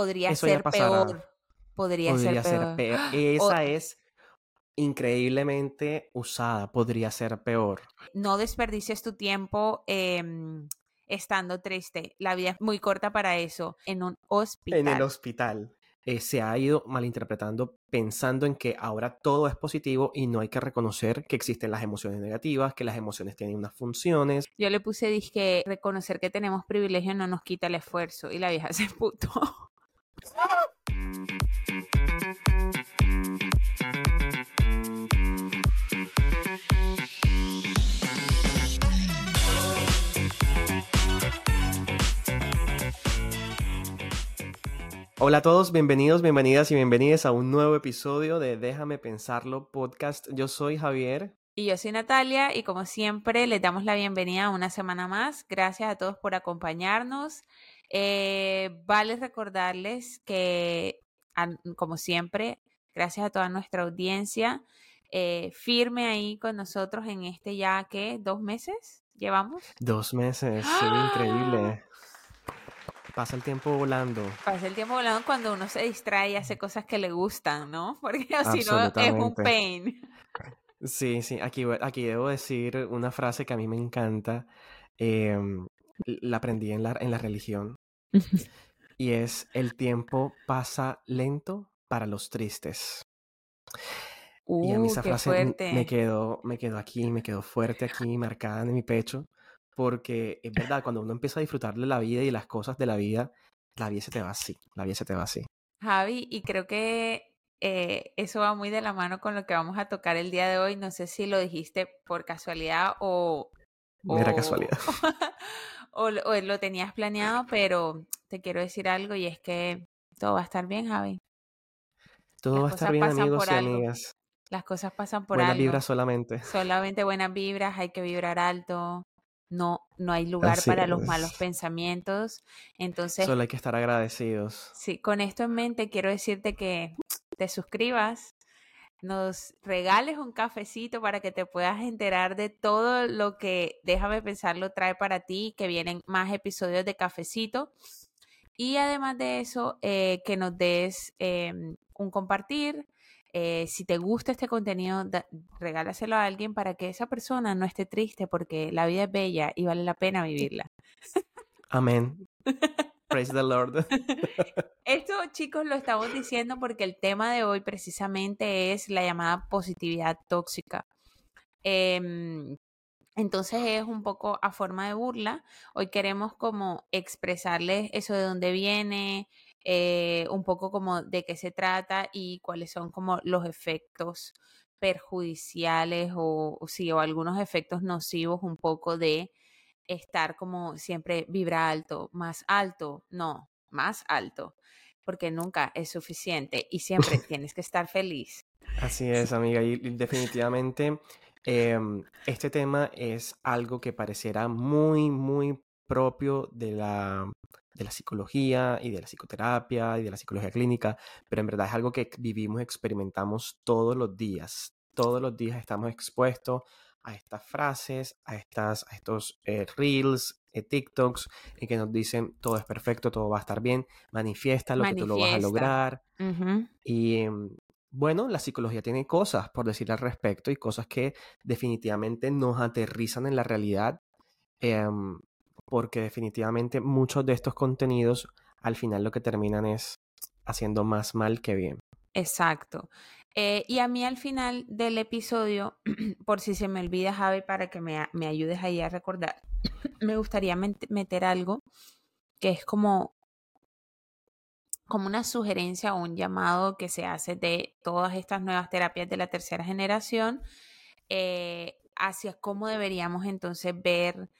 podría Eso ser peor. Podría, Podría ser ser peor. peor. O- Esa es increíblemente usada. Podría ser peor. no desperdicies tu tiempo em, estando triste. La vida es muy corta para eso. En un hospital. En el hospital. eh, se ha ido malinterpretando pensando en que ahora todo es positivo y no hay que reconocer que existen las emociones negativas, que las emociones tienen unas funciones. Yo le puse, dije, reconocer que tenemos privilegio no nos quita el esfuerzo. Y la vieja se puto. Hola a todos, bienvenidos, bienvenidas y bienvenidas a un nuevo episodio de Déjame Pensarlo podcast. Yo soy Javier. Y yo soy Natalia y como siempre les damos la bienvenida a una semana más. Gracias a todos por acompañarnos. Eh, vale recordarles que, como siempre, gracias a toda nuestra audiencia, eh, firme ahí con nosotros en este ya que dos meses llevamos. Dos meses, ¡Ah! increíble. Pasa el tiempo volando. Pasa el tiempo volando cuando uno se distrae y hace cosas que le gustan, ¿no? Porque si no es un pain. Sí, sí, aquí, aquí debo decir una frase que a mí me encanta. em, la aprendí en la, en la religión y es el tiempo pasa lento para los tristes. Y a mí Uh, esa frase fuerte. me quedó, me quedó aquí, me quedó fuerte aquí, marcada en mi pecho, porque es verdad, cuando uno empieza a disfrutar de la vida y las cosas de la vida, la vida se te va así, la vida se te va así. Javi, y creo que eh, eso va muy de la mano con lo que vamos a tocar el día de hoy. No sé si lo dijiste por casualidad o, Mera o, casualidad. o, lo- o lo tenías planeado, pero te quiero decir algo y es que todo va a estar bien, Javi. Todo Las va a estar bien, amigos y algo. amigas. Las cosas pasan por Buena algo. vibra solamente. Solamente buenas vibras, hay que vibrar alto. No, no hay lugar Así para los malos pensamientos. Entonces, Solo hay que estar agradecidos. Sí, con esto en mente quiero decirte que te suscribas, nos regales un cafecito para que te puedas enterar de todo lo que Déjame Pensarlo trae para ti, que vienen más episodios de cafecito. Y además de eso, eh, que nos des em, un compartir. eh, si te gusta este contenido, da- regálaselo a alguien para que esa persona no esté triste porque la vida es bella y vale la pena vivirla. Amén. Praise the Lord. Esto, chicos, lo estamos diciendo porque el tema de hoy precisamente es la llamada positividad tóxica. Em, entonces es un poco a forma de burla. Hoy queremos como expresarles eso de dónde viene, eh, un poco como de qué se trata y cuáles son como los efectos perjudiciales o, o sí, o algunos efectos nocivos un poco de estar como siempre vibra alto, más alto, no, más alto, porque nunca es suficiente y siempre tienes que estar feliz. Así es, amiga. Y definitivamente em, este tema es algo que pareciera muy, muy propio de la, de la psicología y de la psicoterapia y de la psicología clínica, pero en verdad es algo que vivimos, experimentamos todos los días. Todos los días estamos expuestos a estas frases, a, estas, a estos eh, reels, eh, TikToks, en que nos dicen todo es perfecto, todo va a estar bien, manifiesta lo que tú lo vas a lograr. Y em, bueno, la psicología tiene cosas por decir al respecto y cosas que definitivamente nos aterrizan en la realidad, em, porque definitivamente muchos de estos contenidos al final lo que terminan es haciendo más mal que bien. Exacto. Eh, y a mí al final del episodio, por si se me olvida, Javi, para que me, ayudes ahí a recordar, me gustaría meter algo que es como, como una sugerencia o un llamado que se hace de todas estas nuevas terapias de la tercera generación eh, hacia cómo deberíamos entonces ver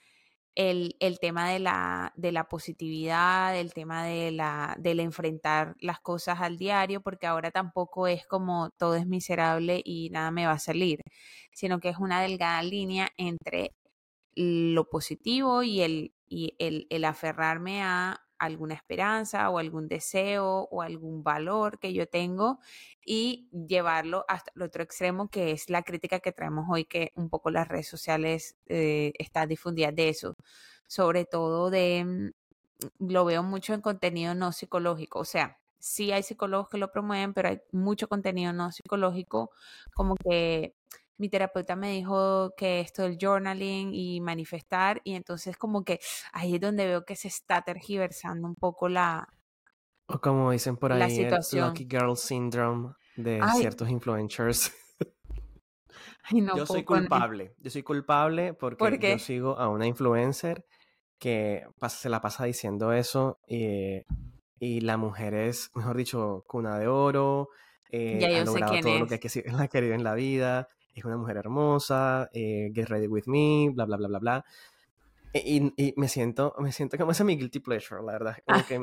el, el tema de la, de la positividad, el tema de la, del enfrentar las cosas al diario, porque ahora tampoco es como todo es miserable y nada me va a salir, sino que es una delgada línea entre lo positivo y el, y el, el aferrarme a alguna esperanza o algún deseo o algún valor que yo tengo y llevarlo hasta el otro extremo que es la crítica que traemos hoy que un poco las redes sociales eh, están difundidas de eso sobre todo de lo veo mucho en contenido no psicológico. O sea, sí hay psicólogos que lo promueven, pero hay mucho contenido no psicológico, como que mi terapeuta me dijo que esto del journaling y manifestar, y entonces como que ahí es donde veo que se está tergiversando un poco la, O como dicen por la ahí, el situación. Lucky Girl Syndrome de Ay, ciertos influencers. ay, no Yo soy él. culpable. Yo soy culpable ¿Por porque yo qué? sigo a una influencer que pas- se la pasa diciendo eso y, y la mujer es, mejor dicho, cuna de oro, eh, Ya ha yo sé logrado quién todo lo que es. ha quesi- ha querido en la vida, es una mujer hermosa, eh, get ready with me, bla, bla, bla, bla, bla. E- Y, y me siento, me siento como ese mi guilty pleasure, la verdad. Ah, que,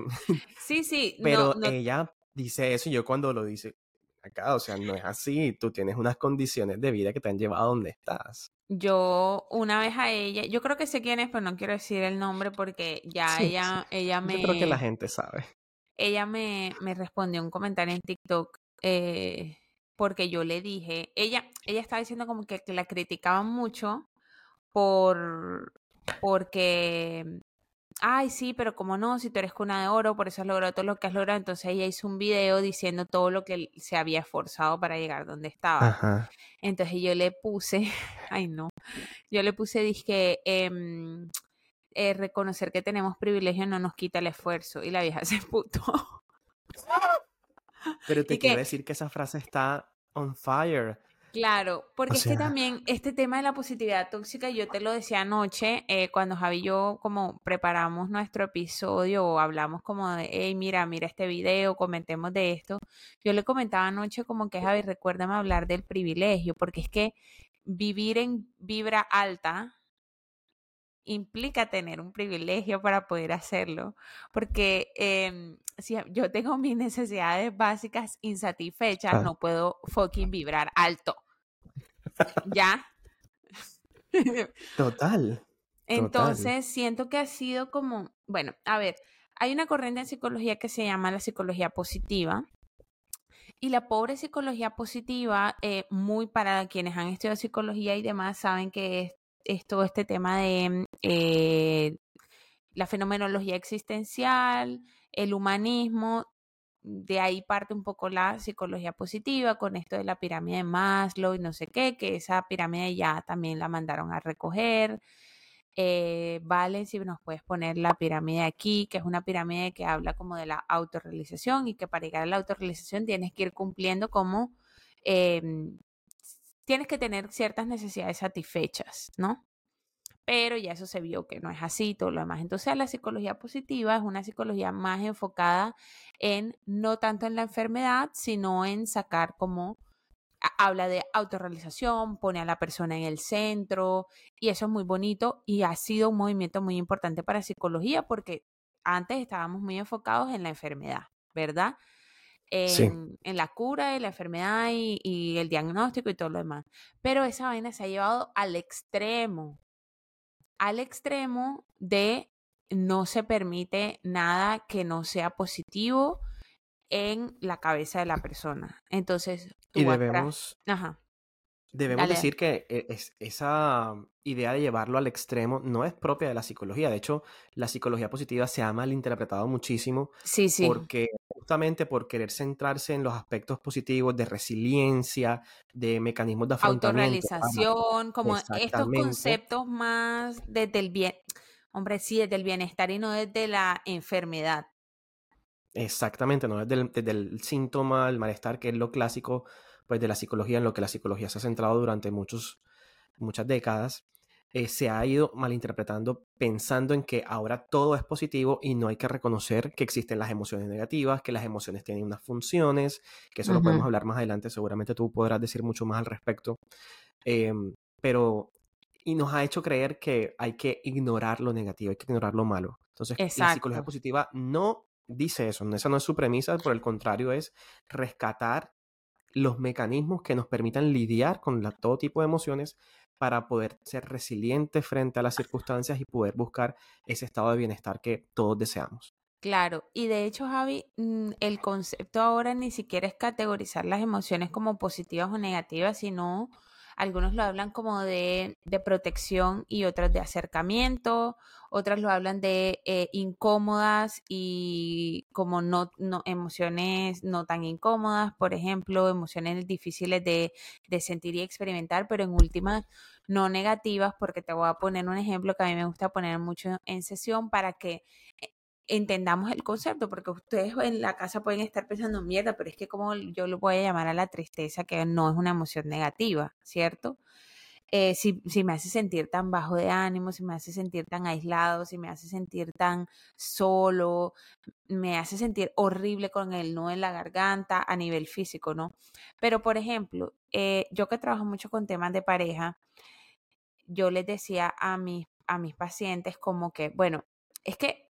sí, sí, pero no, ella dice eso y yo cuando lo dice, acá, o sea, no es así, tú tienes unas condiciones de vida que te han llevado a donde estás. yo una vez a ella, yo creo que sé quién es, pero no quiero decir el nombre porque ya Sí, sí. ella, ella Yo creo que la me, gente sabe. ella me, me respondió un comentario en TikTok eh, porque yo le dije, ella, ella estaba diciendo como que, que la criticaban mucho por porque ay sí, pero como no, si tú eres cuna de oro, por eso has logrado todo lo que has logrado, entonces ella hizo un video diciendo todo lo que se había esforzado para llegar donde estaba. Ajá. Entonces yo le puse, ay no, yo le puse, dije, em, eh, reconocer que tenemos privilegio no nos quita el esfuerzo. Y la vieja se putó. Pero te quiero que, decir que esa frase está on fire. claro, O porque es que también este tema de la positividad tóxica, yo te lo decía anoche, eh, cuando Javi y yo como preparamos nuestro episodio o hablamos como de, hey, mira, mira este video, comentemos de esto. Yo le comentaba anoche como que, Javi, recuérdame hablar del privilegio, porque es que vivir en vibra alta implica tener un privilegio para poder hacerlo, porque em, si yo tengo mis necesidades básicas insatisfechas, ah, no puedo fucking vibrar alto, ¿ya? total, total. Entonces, siento que ha sido como, bueno, a ver, hay una corriente en psicología que se llama la psicología positiva. Y la pobre psicología positiva, eh, muy para quienes han estudiado psicología y demás, saben que es, es todo este tema de eh, la fenomenología existencial, el humanismo, de ahí parte un poco la psicología positiva con esto de la pirámide de Maslow y no sé qué, que esa pirámide ya también la mandaron a recoger. Eh, Valen, si nos puedes poner la pirámide aquí, que es una pirámide que habla como de la autorrealización y que para llegar a la autorrealización tienes que ir cumpliendo como, em, tienes que tener ciertas necesidades satisfechas, ¿no? Pero ya eso se vio que no es así todo lo demás. Entonces la psicología positiva es una psicología más enfocada en no tanto en la enfermedad, sino en sacar como habla de autorrealización, pone a la persona en el centro y eso es muy bonito y ha sido un movimiento muy importante para psicología porque antes estábamos muy enfocados en la enfermedad, ¿verdad? Sí, En, la cura de la enfermedad y, y el diagnóstico y todo lo demás. Pero esa vaina se ha llevado al extremo, al extremo de no se permite nada que no sea positivo en la cabeza de la persona. Entonces, y tú debemos, ajá, debemos dale. decir que e- es- esa idea de llevarlo al extremo no es propia de la psicología. De hecho, la psicología positiva se ha malinterpretado muchísimo Sí, sí, porque justamente por querer centrarse en los aspectos positivos de resiliencia, de mecanismos de afrontamiento autorrealización, como estos conceptos más desde el bien, hombre, sí, desde el bienestar y no desde la enfermedad. exactamente, no desde el, desde el síntoma, el malestar, que es lo clásico pues de la psicología, en lo que la psicología se ha centrado durante muchos, muchas décadas, eh, se ha ido malinterpretando pensando en que ahora todo es positivo y no hay que reconocer que existen las emociones negativas, que las emociones tienen unas funciones, que eso lo podemos hablar más adelante, seguramente tú podrás decir mucho más al respecto. Em, pero, y nos ha hecho creer que hay que ignorar lo negativo, hay que ignorar lo malo. Entonces, la psicología positiva no dice eso, esa no es su premisa, por el contrario, es rescatar los mecanismos que nos permitan lidiar con la- todo tipo de emociones para poder ser resilientes frente a las circunstancias y poder buscar ese estado de bienestar que todos deseamos. Claro, y de hecho, Javi, mm, el concepto ahora ni siquiera es categorizar las emociones como positivas o negativas, sino Algunos lo hablan como de, de protección y otros de acercamiento, otras lo hablan de eh, incómodas y como no, no, emociones no tan incómodas, por ejemplo, emociones difíciles de, de sentir y experimentar, pero en últimas no negativas, porque te voy a poner un ejemplo que a mí me gusta poner mucho en sesión para que entendamos el concepto, porque ustedes en la casa pueden estar pensando mierda, pero es que como yo lo voy a llamar a la tristeza, que no es una emoción negativa, ¿cierto? Eh, si, si, me hace sentir tan bajo de ánimo, si me hace sentir tan aislado, si me hace sentir tan solo, me hace sentir horrible con el nudo en la garganta a nivel físico, ¿no? Pero, por ejemplo, eh, yo que trabajo mucho con temas de pareja, yo les decía a mis, a mis pacientes como que, bueno, es que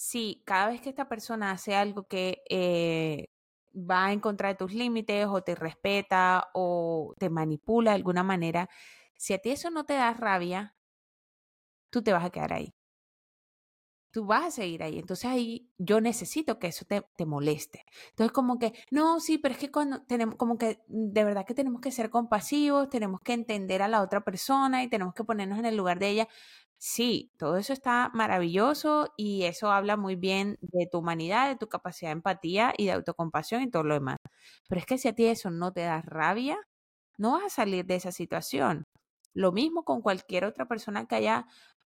si cada vez que esta persona hace algo que eh, va en contra de tus límites o te respeta o te manipula de alguna manera, si a ti eso no te da rabia, tú te vas a quedar ahí. Tú vas a seguir ahí. Entonces ahí yo necesito que eso te, te moleste. Entonces como que, no, sí, pero es que cuando tenemos, como que de verdad que tenemos que ser compasivos, tenemos que entender a la otra persona y tenemos que ponernos en el lugar de ella. Sí, todo eso está maravilloso y eso habla muy bien de tu humanidad, de tu capacidad de empatía y de autocompasión y todo lo demás. Pero es que si a ti eso no te da rabia, no vas a salir de esa situación. Lo mismo con cualquier otra persona que haya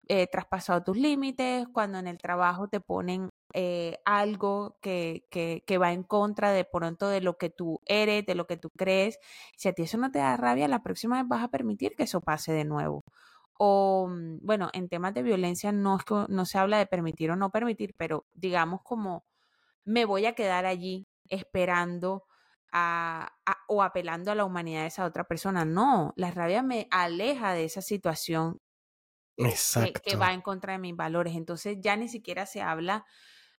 eh, traspasado tus límites, cuando en el trabajo te ponen eh, algo que, que, va en contra de pronto de lo que tú eres, de lo que tú crees. Si a ti eso no te da rabia, la próxima vez vas a permitir que eso pase de nuevo. O, mm, bueno, en temas de violencia no, es que, no se habla de permitir o no permitir, pero digamos como me voy a quedar allí esperando a, o apelando a la humanidad de esa otra persona. No, la rabia me aleja de esa situación Exacto. Que, que, va en contra de mis valores. Entonces ya ni siquiera se habla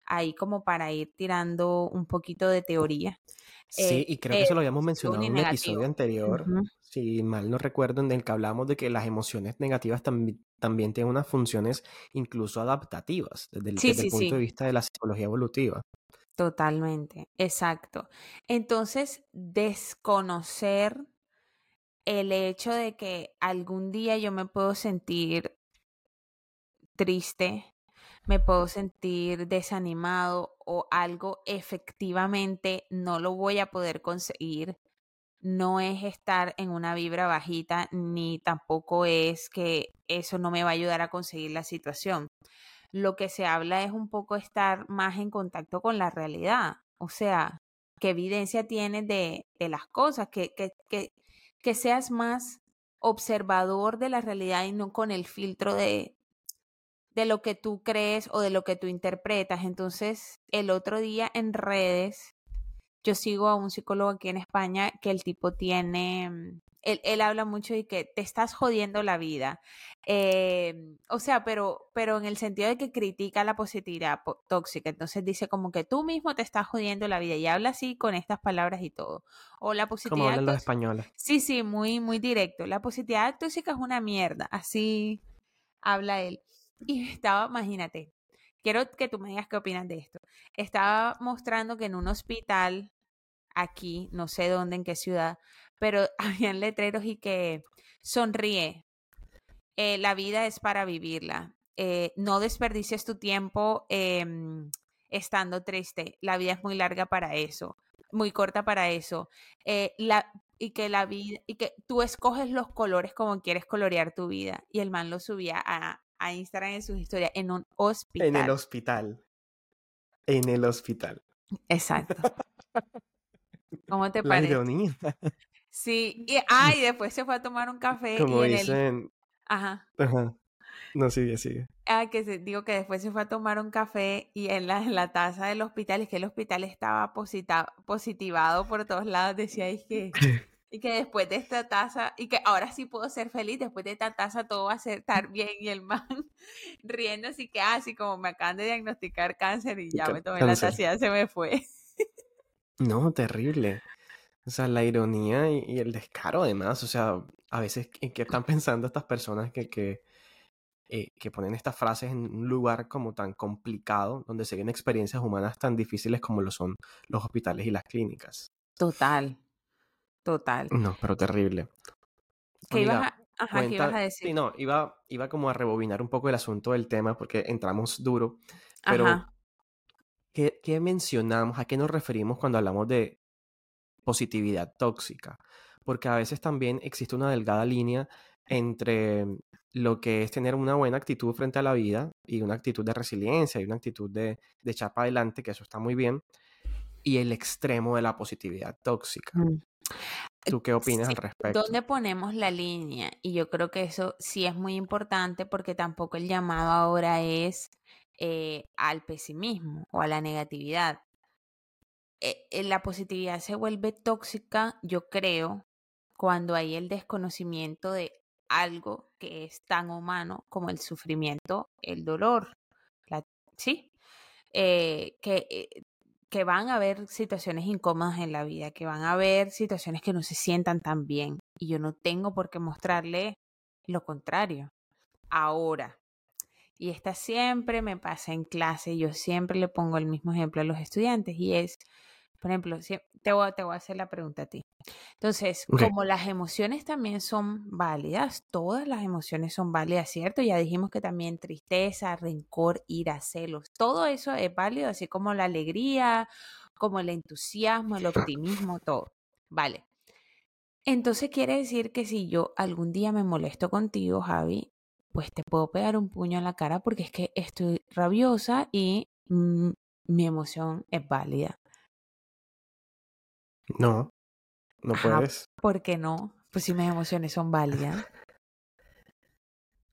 ahí como para ir tirando un poquito de teoría. Sí, eh, y creo que eso lo habíamos mencionado en un episodio anterior, uh -huh. Si mal no recuerdo, en el que hablamos de que las emociones negativas tam también tienen unas funciones incluso adaptativas desde el, sí, desde sí, el punto sí. de vista de la psicología evolutiva. Totalmente, exacto. Entonces, desconocer el hecho de que algún día yo me puedo sentir triste, me puedo sentir desanimado o algo efectivamente no lo voy a poder conseguir, no es estar en una vibra bajita ni tampoco es que eso no me va a ayudar a conseguir la situación lo que se habla es un poco estar más en contacto con la realidad, o sea, qué evidencia tienes de, de las cosas, que, que, que, que, seas más observador de la realidad y no con el filtro de, de lo que tú crees o de lo que tú interpretas. Entonces, el otro día en redes, yo sigo a un psicólogo aquí en España que el tipo tiene mm, él, él, habla mucho de que te estás jodiendo la vida. Eh, o sea, pero, pero en el sentido de que critica la positividad tóxica. Entonces dice como que tú mismo te estás jodiendo la vida y habla así con estas palabras y todo. O la positividad. Como hablan los españoles. Sí, sí, muy, muy directo. La positividad tóxica es una mierda. Así habla él. Y estaba, imagínate, quiero que tú me digas qué opinas de esto. Estaba mostrando que en un hospital aquí, no sé dónde, en qué ciudad, pero habían letreros y que sonríe. Eh, la vida es para vivirla. Eh, no desperdicies tu tiempo eh, estando triste. La vida es muy larga para eso, muy corta para eso. Eh, y que la vida, y que tú escoges los colores como quieres colorear tu vida. Y el man lo subía a, a Instagram en sus historias en un hospital. En el hospital. En el hospital. Exacto. ¿Cómo te La parece? ironía. Sí, y, ah, y después se fue a tomar un café. Como y en dicen. El... Ajá. Ajá. No, sigue, sigue. Ah, que se, digo que después se fue a tomar un café y en la, en la taza del hospital, es que el hospital estaba posita, positivado por todos lados, decía, es que, y que después de esta taza, y que ahora sí puedo ser feliz, después de esta taza todo va a ser, estar bien, y el man riendo así que, así como me acaban de diagnosticar cáncer y ya me tomé Cáncer. la taza y ya se me fue. No, terrible. O sea, la ironía y, y el descaro además, o sea, a veces en qué están pensando estas personas que, que, eh, que ponen estas frases en un lugar como tan complicado, donde se ven experiencias humanas tan difíciles como lo son los hospitales y las clínicas. Total, total. No, pero terrible. ¿Qué ibas a, ajá, ¿qué ibas a decir? Sí, no, iba, iba como a rebobinar un poco el asunto del tema porque entramos duro, pero ¿qué, ¿qué mencionamos? ¿A qué nos referimos cuando hablamos de positividad tóxica? Porque a veces también existe una delgada línea entre lo que es tener una buena actitud frente a la vida y una actitud de resiliencia y una actitud de, de echar para adelante, que eso está muy bien, y el extremo de la positividad tóxica. Mm. ¿Tú qué opinas al respecto? ¿Dónde ponemos la línea? Y yo creo que eso sí es muy importante porque tampoco el llamado ahora es eh, al pesimismo o a la negatividad. Eh, eh, la positividad se vuelve tóxica, yo creo, cuando hay el desconocimiento de algo que es tan humano como el sufrimiento, el dolor. sí, que que van a haber situaciones incómodas en la vida, que van a haber situaciones que no se sientan tan bien. Y yo no tengo por qué mostrarle lo contrario. Ahora, y esta siempre me pasa en clase, yo siempre le pongo el mismo ejemplo a los estudiantes y es, por ejemplo, te voy, te voy a hacer la pregunta a ti. Entonces, como las emociones también son válidas, todas las emociones son válidas, ¿cierto? Ya dijimos que también tristeza, rencor, ira, celos, todo eso es válido, así como la alegría, como el entusiasmo, el optimismo, todo. Vale. Entonces quiere decir que si yo algún día me molesto contigo, Javi, pues te puedo pegar un puño en la cara porque es que estoy rabiosa y mm, mi emoción es válida. No, no puedes. ¿Por qué no? Pues si mis emociones son válidas.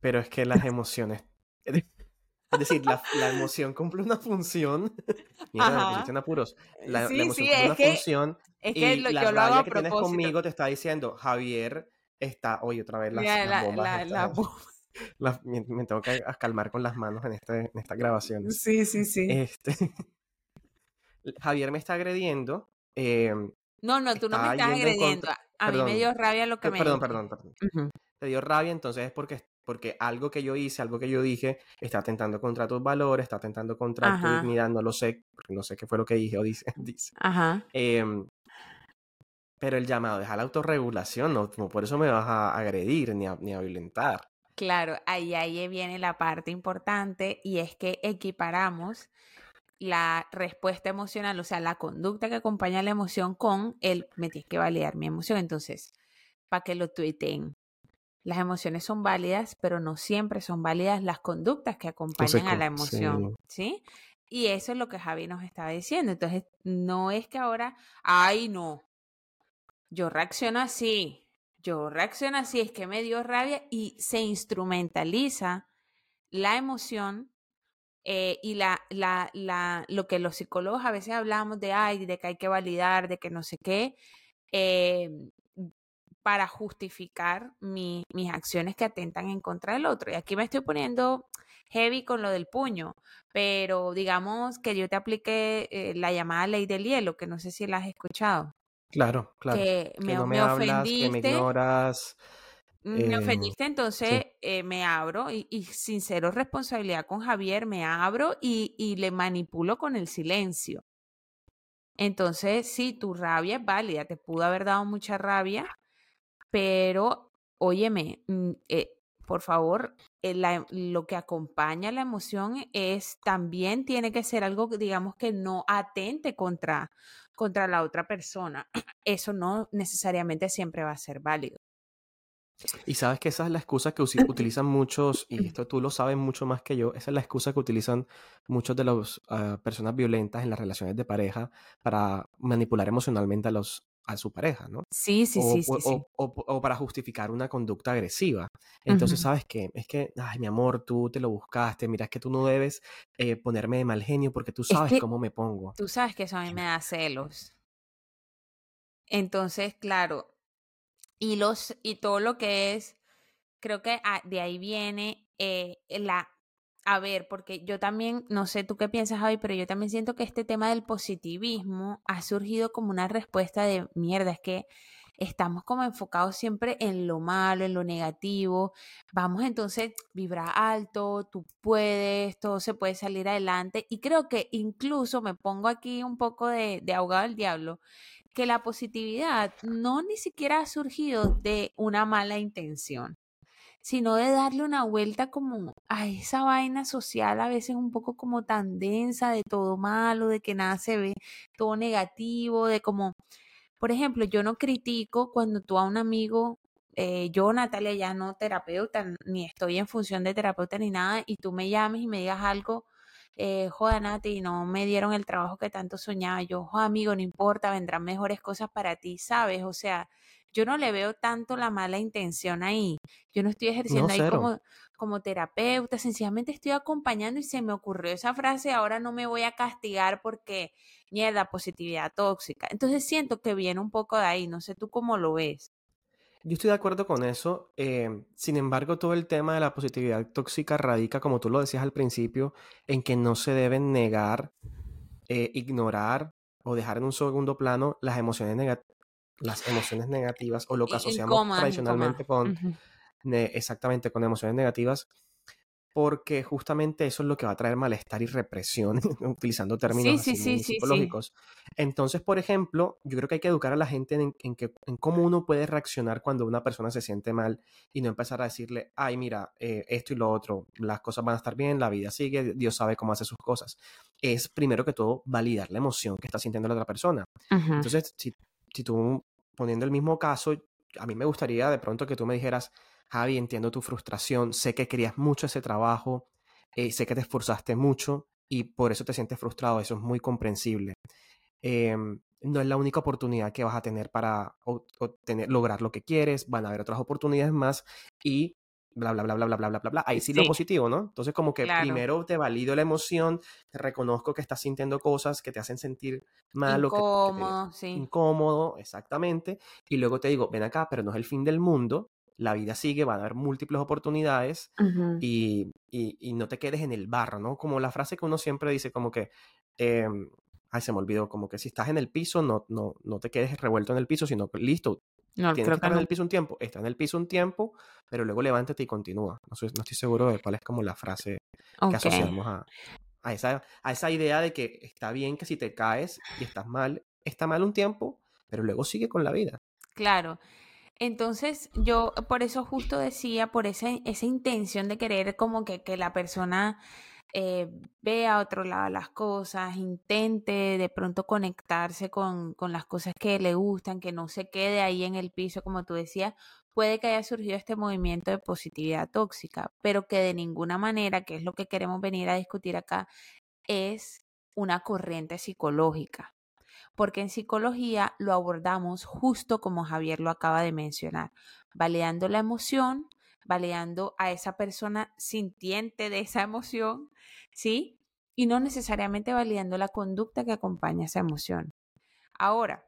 Pero es que las emociones. Es decir, la, emoción cumple una función. Mira, me apuros. La, sí, emoción cumple una función. Es que y la yo lo hago que tienes conmigo te está diciendo, Javier está. Oye, otra vez las, las bombas. La, me, tengo que calmar con las manos en, este, en esta grabación. Sí, sí, sí. Este, Javier me está agrediendo. Eh, no, no, tú no me estás agrediendo. A mí me dio rabia lo que me Perdón, perdón, perdón. Te dio rabia, entonces es porque, porque algo que yo hice, algo que yo dije, está atentando contra tus valores, está atentando contra tu dignidad, no lo sé, no sé qué fue lo que dije o dice. dice. Ajá. Em, pero el llamado es a la autorregulación, no, por eso me vas a agredir ni a, ni a violentar. Claro, ahí, ahí viene la parte importante y es que equiparamos la respuesta emocional, o sea, la conducta que acompaña la emoción con el me tienes que validar mi emoción. Entonces, para que lo tuiteen. Las emociones son válidas, pero no siempre son válidas las conductas que acompañan a la emoción, sí. Y eso es lo que Javi nos estaba diciendo. Entonces, no es que ahora, ay, no, yo reacciono así, yo reacciono así, es que me dio rabia y se instrumentaliza la emoción eh, y la, la, la, lo que los psicólogos a veces hablamos de, ay, de que hay que validar, de que no sé qué, eh, para justificar mis acciones que atentan en contra del otro. Y aquí me estoy poniendo heavy con lo del puño, pero digamos que yo te apliqué eh, la llamada ley del hielo, que no sé si la has escuchado. Claro, claro. Que, me, no me, ofendiste. que me ignoras. Me em, ofendiste, entonces eh, me abro y, y, sin cero responsabilidad con Javier, me abro y, y, le manipulo con el silencio. Entonces, sí, tu rabia es válida, te pudo haber dado mucha rabia, pero óyeme, mm, eh, por favor, eh, lo que acompaña la emoción es también tiene que ser algo, digamos, que no atente contra, contra la otra persona. Eso no necesariamente siempre va a ser válido. Y sabes que esa es la excusa que utilizan muchos, y esto tú lo sabes mucho más que yo, esa es la excusa que utilizan muchos de las ah, personas violentas en las relaciones de pareja para manipular emocionalmente a, los, a su pareja, ¿no? Sí, sí, sí, sí, o, para justificar una conducta agresiva. Entonces, ¿sabes qué? Es que, ay, mi amor, tú te lo buscaste, mira, es que tú no debes eh, ponerme de mal genio porque tú sabes cómo me pongo. Tú sabes que eso a mí me da celos. Entonces, claro, y, los, y todo lo que es, creo que de ahí viene eh, la, a ver, porque yo también, no sé tú qué piensas, Javi, pero yo también siento que este tema del positivismo ha surgido como una respuesta de mierda, es que estamos como enfocados siempre en lo malo, en lo negativo. Vamos entonces, vibra alto, tú puedes, todo se puede salir adelante. Y creo que incluso me pongo aquí un poco de, de ahogado del diablo que la positividad no ni siquiera ha surgido de una mala intención, sino de darle una vuelta como a esa vaina social a veces un poco como tan densa de todo malo, de que nada se ve, todo negativo, de como, por ejemplo, yo no critico cuando tú a un amigo eh, yo, Natalia, ya no terapeuta, ni estoy en función de terapeuta ni nada, y tú me llames y me digas algo, eh, joda, Nati, no me dieron el trabajo que tanto soñaba, yo, joda, amigo, no importa, vendrán mejores cosas para ti, ¿sabes? O sea, yo no le veo tanto la mala intención ahí. Yo no estoy ejerciendo ahí como, como terapeuta, sencillamente estoy acompañando y se me ocurrió esa frase, ahora no me voy a castigar porque, mierda, positividad tóxica. Entonces siento que viene un poco de ahí, no sé tú cómo lo ves. Yo estoy de acuerdo con eso. Em, sin embargo, todo el tema de la positividad tóxica radica, como tú lo decías al principio, en que no se deben negar, eh, ignorar o dejar en un segundo plano las emociones, las emociones negativas o lo que asociamos tradicionalmente con, exactamente, con emociones negativas porque justamente eso es lo que va a traer malestar y represión, utilizando términos psicológicos. Entonces, por ejemplo, yo creo que hay que educar a la gente en, que, en cómo uno puede reaccionar cuando una persona se siente mal y no empezar a decirle, ay, mira, eh, esto y lo otro, las cosas van a estar bien, la vida sigue, Dios sabe cómo hace sus cosas. Es primero que todo validar la emoción que está sintiendo la otra persona. Entonces, si, si tú, poniendo el mismo caso, a mí me gustaría de pronto que tú me dijeras, Javi, entiendo tu frustración, sé que querías mucho ese trabajo, eh, sé que te esforzaste mucho y por eso te sientes frustrado, eso es muy comprensible. Em, no es la única oportunidad que vas a tener para obtener, lograr lo que quieres, van a haber otras oportunidades más y bla, bla, bla, bla, bla, bla, bla, bla. Ahí sí, lo positivo, ¿no? Entonces como que primero te valido la emoción, te reconozco que estás sintiendo cosas que te hacen sentir mal incómodo, que, incómodo, exactamente, y luego te digo, ven acá, pero no es el fin del mundo, la vida sigue, van a haber múltiples oportunidades y, no te quedes en el barro, ¿no? Como la frase que uno siempre dice, como que, em, ay, se me olvidó, como que si estás en el piso, no, no, no te quedes revuelto en el piso, sino que listo. No, tienes que estar en el piso un tiempo, está en el piso un tiempo, pero luego levántate y continúa. No, no estoy seguro de cuál es como la frase que asociamos a, a, esa, a esa idea de que está bien que si te caes y estás mal, está mal un tiempo, pero luego sigue con la vida. Claro. Entonces yo por eso justo decía, por esa, esa intención de querer como que, que la persona eh, vea a otro lado las cosas, intente de pronto conectarse con, con las cosas que le gustan, que no se quede ahí en el piso, como tú decías, puede que haya surgido este movimiento de positividad tóxica, pero que de ninguna manera, que es lo que queremos venir a discutir acá, es una corriente psicológica porque en psicología lo abordamos justo como Javier lo acaba de mencionar, validando la emoción, validando a esa persona sintiente de esa emoción, ¿sí? Y no necesariamente validando la conducta que acompaña esa emoción. Ahora,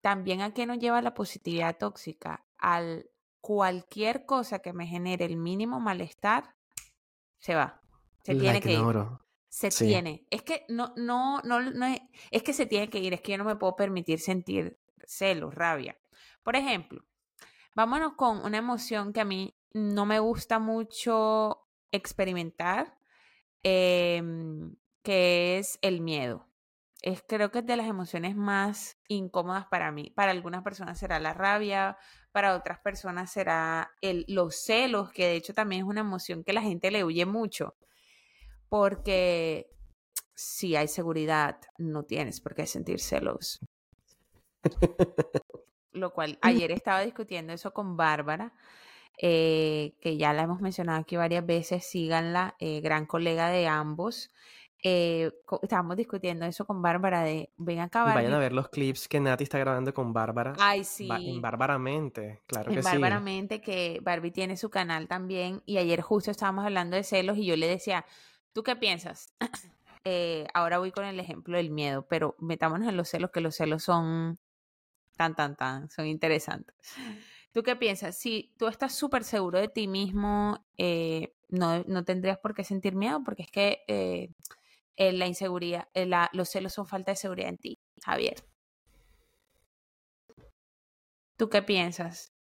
también a qué nos lleva la positividad tóxica? Al cualquier cosa que me genere el mínimo malestar, se va. Se tiene que ir. Se tiene. Es que no, no, no, no es, es que se tiene que ir, es que yo no me puedo permitir sentir celos, rabia. Por ejemplo, vámonos con una emoción que a mí no me gusta mucho experimentar, em, que es el miedo. Es, creo que es de las emociones más incómodas para mí. Para algunas personas será la rabia, para otras personas será el, los celos, que de hecho también es una emoción que la gente le huye mucho porque si hay seguridad, no tienes por qué sentir celos. Lo cual ayer estaba discutiendo eso con Bárbara, eh, que ya la hemos mencionado aquí varias veces, síganla, eh, gran colega de ambos. Eh, estábamos discutiendo eso con Bárbara de ven acá Vayan a ver los clips que Nati está grabando con Bárbara. Ay, sí. en Bárbaramente, claro que sí. Bárbaramente, que Barbie tiene su canal también. Y ayer justo estábamos hablando de celos y yo le decía, ¿Tú qué piensas? Eh, ahora voy con el ejemplo del miedo, pero metámonos en los celos, que los celos son tan, tan, tan, son interesantes. ¿Tú qué piensas? Si tú estás súper seguro de ti mismo, eh, no, no, tendrías por qué sentir miedo, porque es que eh, la inseguridad, los celos son falta de seguridad en ti, Javier. ¿Tú qué piensas?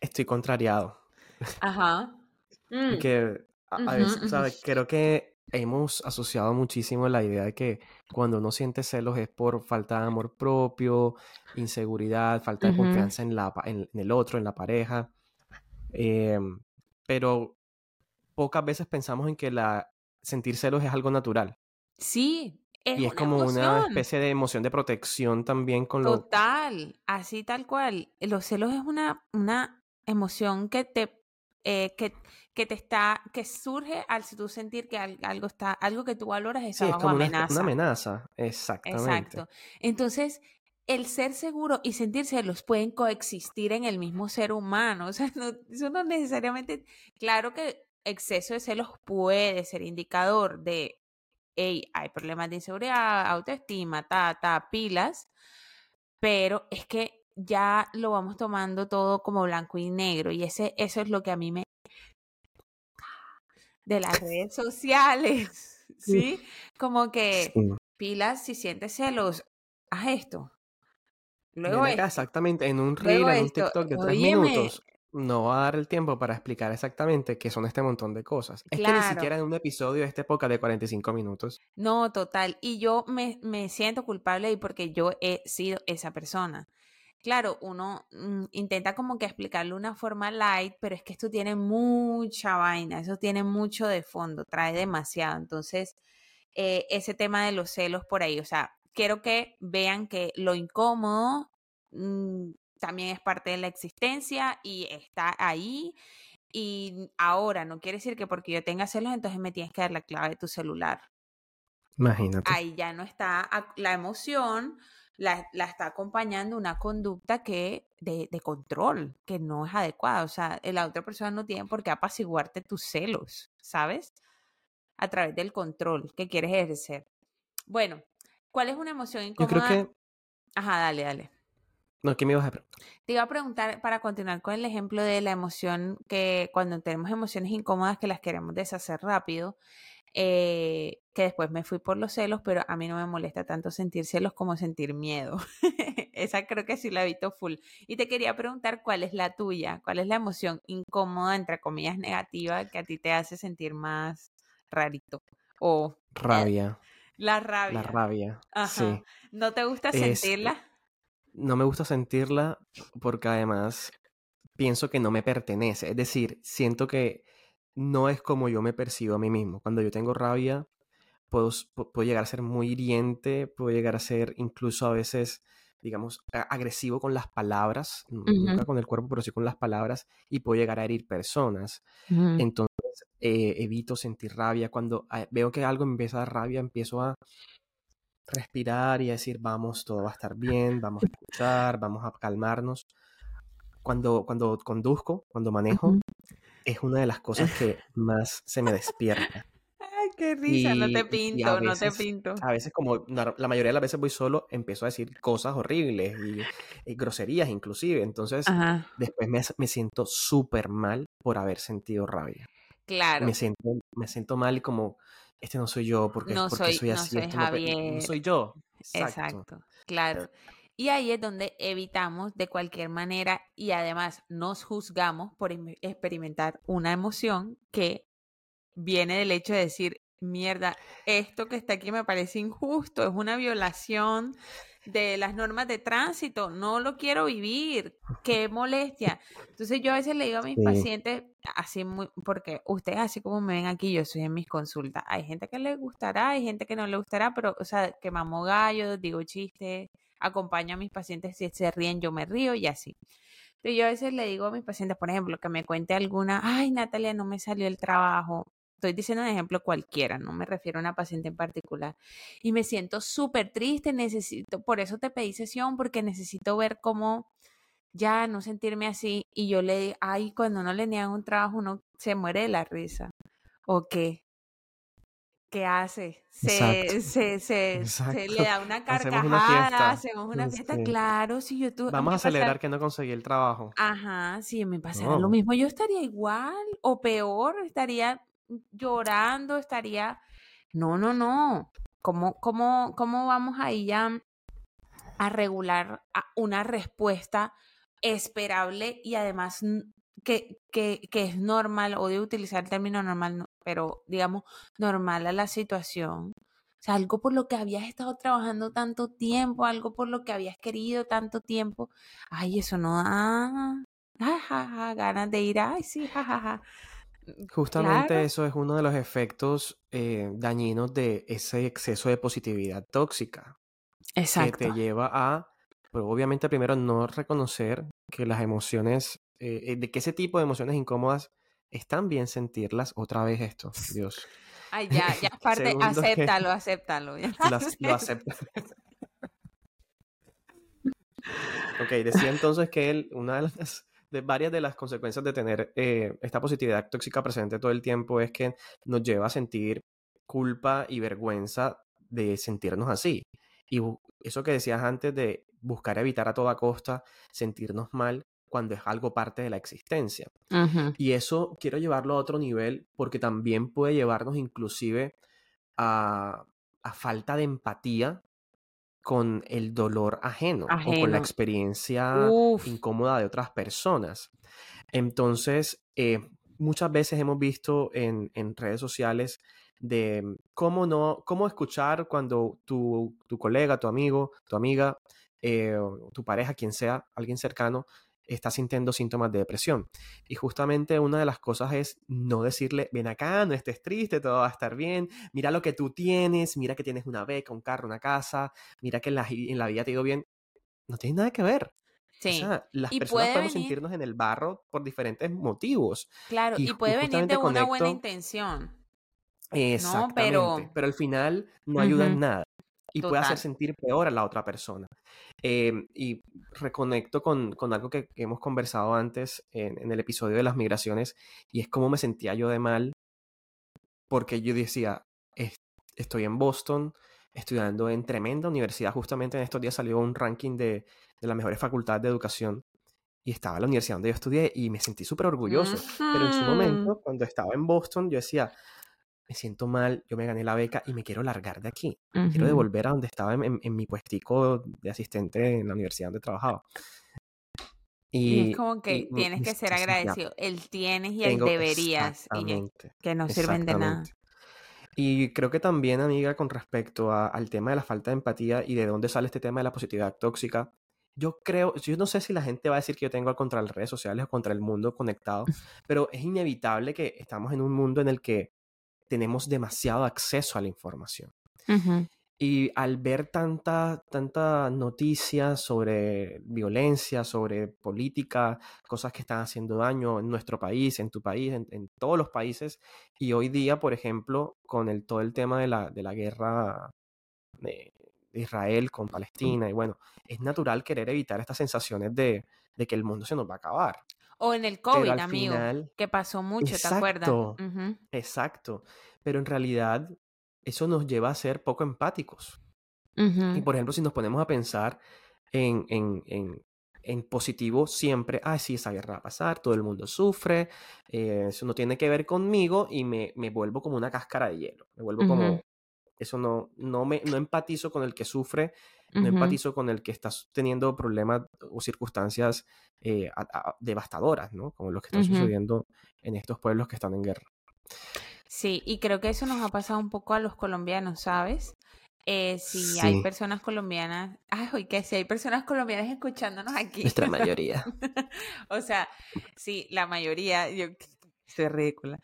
Estoy contrariado. Ajá. Mm. Que a, veces, ¿sabes? Creo que hemos asociado muchísimo la idea de que cuando uno siente celos es por falta de amor propio, inseguridad, falta de confianza en, la, en, el otro, en la pareja. Em, pero pocas veces pensamos en que la sentir celos es algo natural. Sí, es y es como una especie de emoción de protección también con lo... Total, así tal cual. Los celos es una, una emoción que te, eh, que, que, te está, que surge al si tú sentir que algo está, algo que tú valoras está sí, es como amenaza. Una, amenaza, exactamente. Exacto. Entonces, el ser seguro y sentir celos pueden coexistir en el mismo ser humano. O sea, no, eso no necesariamente, claro que exceso de celos puede ser indicador de, hey, hay problemas de inseguridad, autoestima, ta, ta, pilas, pero es que ya lo vamos tomando todo como blanco y negro y ese, eso es lo que a mí me... de las redes sociales, ¿sí? Como que pilas, si sientes celos, haz esto. Luego exactamente, en un reel, en un TikTok de tres minutos, no va a dar el tiempo para explicar exactamente qué son este montón de cosas. Es que ni siquiera en un episodio de esta época de 45 minutos. No, total. Y yo me, me siento culpable porque yo he sido esa persona. Claro, uno mm, intenta como que explicarlo de una forma light, pero es que esto tiene mucha vaina, eso tiene mucho de fondo, trae demasiado. Entonces, eh, ese tema de los celos por ahí, o sea, quiero que vean que lo incómodo mm, también es parte de la existencia y está ahí. Y ahora no quiere decir que porque yo tenga celos, entonces me tienes que dar la clave de tu celular. Imagínate. Ahí ya no está la emoción, la, está acompañando una conducta que de, de, control, que no es adecuada. O sea, la otra persona no tiene por qué apaciguarte tus celos, ¿sabes? A través del control que quieres ejercer. Bueno, ¿Cuál es una emoción incómoda? Yo creo que... Ajá, dale, dale. No, ¿qué me ibas a preguntar? Te iba a preguntar, para continuar con el ejemplo de la emoción, que cuando tenemos emociones incómodas que las queremos deshacer rápido, eh, que después me fui por los celos, pero a mí no me molesta tanto sentir celos como sentir miedo. Esa creo que sí la evito full. Y te quería preguntar cuál es la tuya, cuál es la emoción incómoda, entre comillas, negativa, que a ti te hace sentir más rarito. O rabia. La rabia. La rabia. Sí. ¿No te gusta sentirla? No me gusta sentirla porque además pienso que no me pertenece. Es decir, siento que no es como yo me percibo a mí mismo. Cuando yo tengo rabia, puedo, puedo llegar a ser muy hiriente, puedo llegar a ser incluso a veces, digamos, agresivo con las palabras, nunca con el cuerpo, pero sí con las palabras, y puedo llegar a herir personas. Entonces, eh, evito sentir rabia. Cuando ah, veo que algo me empieza a dar rabia, empiezo a respirar y a decir, vamos, todo va a estar bien, vamos a escuchar, vamos a calmarnos. Cuando, cuando conduzco, cuando manejo, es una de las cosas que más se me despierta. Ay, qué risa, no te pinto, no te pinto. A veces, como la, mayoría de las veces voy solo, empiezo a decir cosas horribles y, groserías inclusive. Entonces, después me, me siento súper mal por haber sentido rabia. Claro. Me siento, me siento mal y como, este no soy yo, porque, no soy, soy así, no soy, no, soy yo. Exacto. claro. Y ahí es donde evitamos de cualquier manera y además nos juzgamos por experimentar una emoción que viene del hecho de decir, mierda, esto que está aquí me parece injusto, es una violación de las normas de tránsito, no lo quiero vivir, qué molestia. Entonces yo a veces le digo a mis pacientes, así muy, porque ustedes así como me ven aquí, yo soy en mis consultas, hay gente que le gustará, hay gente que no le gustará, pero, o sea, que mamo gallo, digo chistes, acompaño a mis pacientes, si se ríen, yo me río y así. Pero yo a veces le digo a mis pacientes, por ejemplo, que me cuente alguna, ay Natalia, no me salió el trabajo, Estoy diciendo un ejemplo cualquiera, no me refiero a una paciente en particular. Y me siento súper triste, necesito, por eso te pedí sesión, porque necesito ver cómo ya no sentirme así. Y yo le ay, cuando no le niegan un trabajo, uno se muere de la risa. ¿O qué? ¿Qué hace? Se, se, se, se, le da una carcajada, hacemos una fiesta, claro, si yo tuve... Vamos a celebrar que no conseguí el trabajo. Ajá, si me pasara lo mismo, yo estaría igual o peor, estaría llorando, estaría... No, no, no. ¿Cómo, cómo, cómo vamos ahí ya a regular una respuesta esperable y además que, que, que, es normal, o de utilizar el término normal, pero digamos, normal a la situación. O sea, algo por lo que habías estado trabajando tanto tiempo, algo por lo que habías querido tanto tiempo. Ay, eso no da ja, ganas de ir, ay, sí, jajaja. Justamente eso es uno de los efectos eh, dañinos de ese exceso de positividad tóxica. Exacto. Que te lleva a, pero obviamente primero no reconocer que las emociones, eh, eh, de que ese tipo de emociones incómodas están bien sentirlas. Otra vez esto, Dios. Ay, ya, ya, aparte, acéptalo, acéptalo. lo acepta. ok, decía entonces que él, una de las de varias de las consecuencias de tener eh, esta positividad tóxica presente todo el tiempo es que nos lleva a sentir culpa y vergüenza de sentirnos así. Y eso que decías antes de buscar evitar a toda costa sentirnos mal cuando es algo parte de la existencia. Y eso quiero llevarlo a otro nivel porque también puede llevarnos inclusive a, a falta de empatía con el dolor ajeno, o con la experiencia incómoda de otras personas. Entonces, eh, muchas veces hemos visto en, redes sociales de cómo no, cómo escuchar cuando tu, tu colega, tu amigo, tu amiga, eh, tu pareja, quien sea, alguien cercano, está sintiendo síntomas de depresión. Y justamente una de las cosas es no decirle, ven acá, no estés triste, todo va a estar bien, mira lo que tú tienes, mira que tienes una beca, un carro, una casa, mira que en la, en la vida te ha ido bien. No tiene nada que ver. Sí. O sea, las personas podemos sentirnos en el barro por diferentes motivos. Claro, y, puede venir de una buena intención. Exactamente. Pero... pero... al final no ayuda en nada y puede hacer sentir peor a la otra persona. Em, y reconecto con, con algo que, hemos conversado antes en, en, el episodio de las migraciones y es cómo me sentía yo de mal porque yo decía, estoy en Boston estudiando en tremenda universidad, justamente en estos días salió un ranking de, de las mejores facultades de educación y estaba en la universidad donde yo estudié y me sentí súper orgulloso. Pero en su momento, cuando estaba en Boston, yo decía, me siento mal, yo me gané la beca y me quiero largar de aquí. Quiero devolver a donde estaba en, mi puestico de asistente en la universidad donde trabajaba. Y, es como que tienes que ser agradecido. El tienes y el deberías. que no sirven de nada. Y creo que también, amiga, con respecto al tema de la falta de empatía y de dónde sale este tema de la positividad tóxica, yo creo, yo no sé si la gente va a decir que yo tengo contra las redes sociales o contra el mundo conectado, pero es inevitable que estamos en un mundo en el que tenemos demasiado acceso a la información. Y al ver tanta, tanta noticia sobre violencia, sobre política, cosas que están haciendo daño en nuestro país, en tu país, en, todos los países, y hoy día, por ejemplo, con el, todo el tema de la, de la guerra de, Israel con Palestina, y bueno, es natural querer evitar estas sensaciones de, de que el mundo se nos va a acabar. O en el COVID, amigo, que pasó mucho, ¿te acuerdas? Exacto. Pero en realidad eso nos lleva a ser poco empáticos. Y por ejemplo, si nos ponemos a pensar en, en, en, en positivo siempre, ah, sí, esa guerra va a pasar, todo el mundo sufre, eh, eso no tiene que ver conmigo y me, me, vuelvo como una cáscara de hielo, me vuelvo como, eso no, no, me, no empatizo con el que sufre, no empatizo con el que está teniendo problemas o circunstancias eh, devastadoras, ¿no? Como los que están sucediendo en estos pueblos que están en guerra. Sí, y creo que eso nos ha pasado un poco a los colombianos, ¿sabes? Eh, si hay personas colombianas, ay, que si hay personas colombianas escuchándonos aquí. Nuestra mayoría. o sea, sí, la mayoría, yo soy ridícula.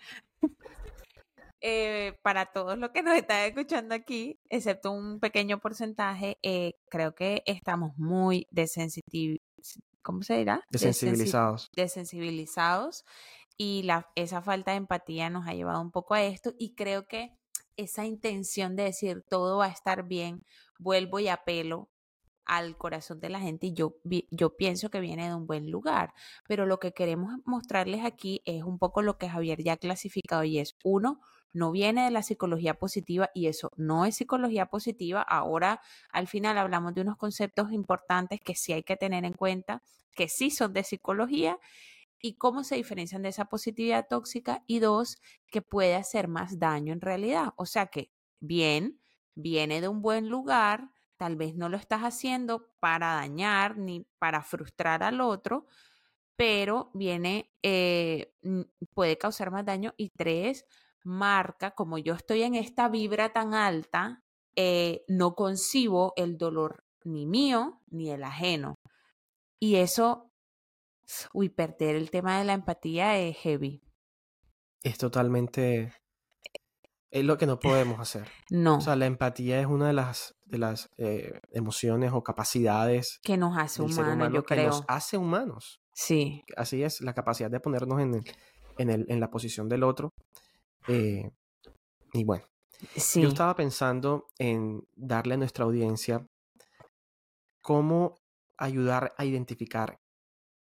Eh, para todos los que nos están escuchando aquí, excepto un pequeño porcentaje, eh, creo que estamos muy desensibilizados. ¿Cómo se dirá? Desensibilizados. Desensibilizados. Y la, esa falta de empatía nos ha llevado un poco a esto. Y creo que esa intención de decir todo va a estar bien, vuelvo y apelo al corazón de la gente y yo, yo pienso que viene de un buen lugar. Pero lo que queremos mostrarles aquí es un poco lo que Javier ya ha clasificado y es uno, no viene de la psicología positiva y eso no es psicología positiva. Ahora al final hablamos de unos conceptos importantes que sí hay que tener en cuenta, que sí son de psicología y cómo se diferencian de esa positividad tóxica y dos, que puede hacer más daño en realidad. O sea que, bien, viene de un buen lugar, tal vez no lo estás haciendo para dañar ni para frustrar al otro, pero viene, eh, puede causar más daño y tres, marca, como yo estoy en esta vibra tan alta, eh, no concibo el dolor ni mío ni el ajeno. Y eso, uy, perder el tema de la empatía es heavy. Es totalmente... Es lo que no podemos hacer. No. O sea, la empatía es una de las, de las eh, emociones o capacidades que nos hace humanos, humano yo que creo. nos hace humanos. Sí, Así es, la capacidad de ponernos en, el- en, el, en la posición del otro. Eh, y bueno, sí. yo estaba pensando en darle a nuestra audiencia cómo ayudar a identificar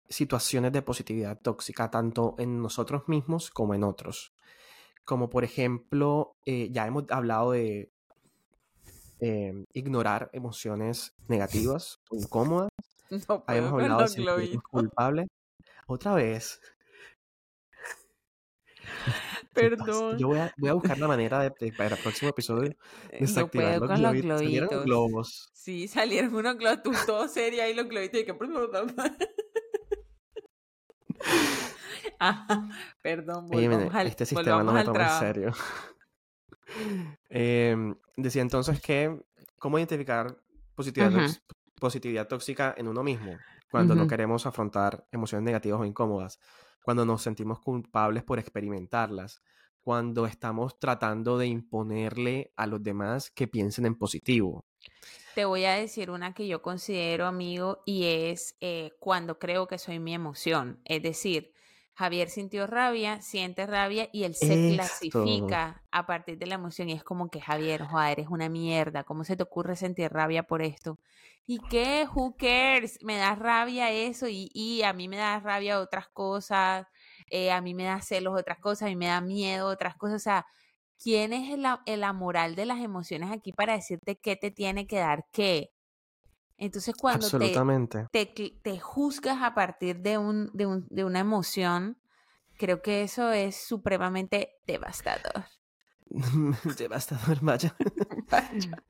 situaciones de positividad tóxica, tanto en nosotros mismos como en otros. Como por ejemplo, eh, ya hemos hablado de eh, ignorar emociones negativas o incómodas. No Habíamos hablado de sentirnos culpables. Otra vez. ¿Qué pasa? Perdón. Yo voy a, voy a buscar la manera de, de- para el próximo episodio Eh, No desactivar los con los globitos. Salieron globos. Sí, salieron unos globos, tú todo serio ahí los globitos y que... Ajá, perdón, Oye, volvamos al, este sistema no me toma en serio. Em, decía entonces que, ¿cómo identificar positividad, Ujú. tox- positividad tóxica en uno mismo cuando no queremos afrontar emociones negativas o incómodas? Cuando nos sentimos culpables por experimentarlas, cuando estamos tratando de imponerle a los demás que piensen en positivo. Te voy a decir una que yo considero amigo y es eh, cuando creo que soy mi emoción. Es decir, Javier sintió rabia, siente rabia y él se Esto. clasifica a partir de la emoción y es como que Javier, joder, eres una mierda, ¿cómo se te ocurre sentir rabia por esto? ¿Y qué? Who cares? Me da rabia eso y, y a mí me da rabia otras cosas, eh, a mí me da celos otras cosas, a mí me da miedo otras cosas, o sea, ¿quién es la, la moral de las emociones aquí para decirte qué te tiene que dar qué? Entonces cuando te, te, juzgas a partir de, un, de, un- de una emoción, creo que eso es supremamente devastador. Devastador, vaya.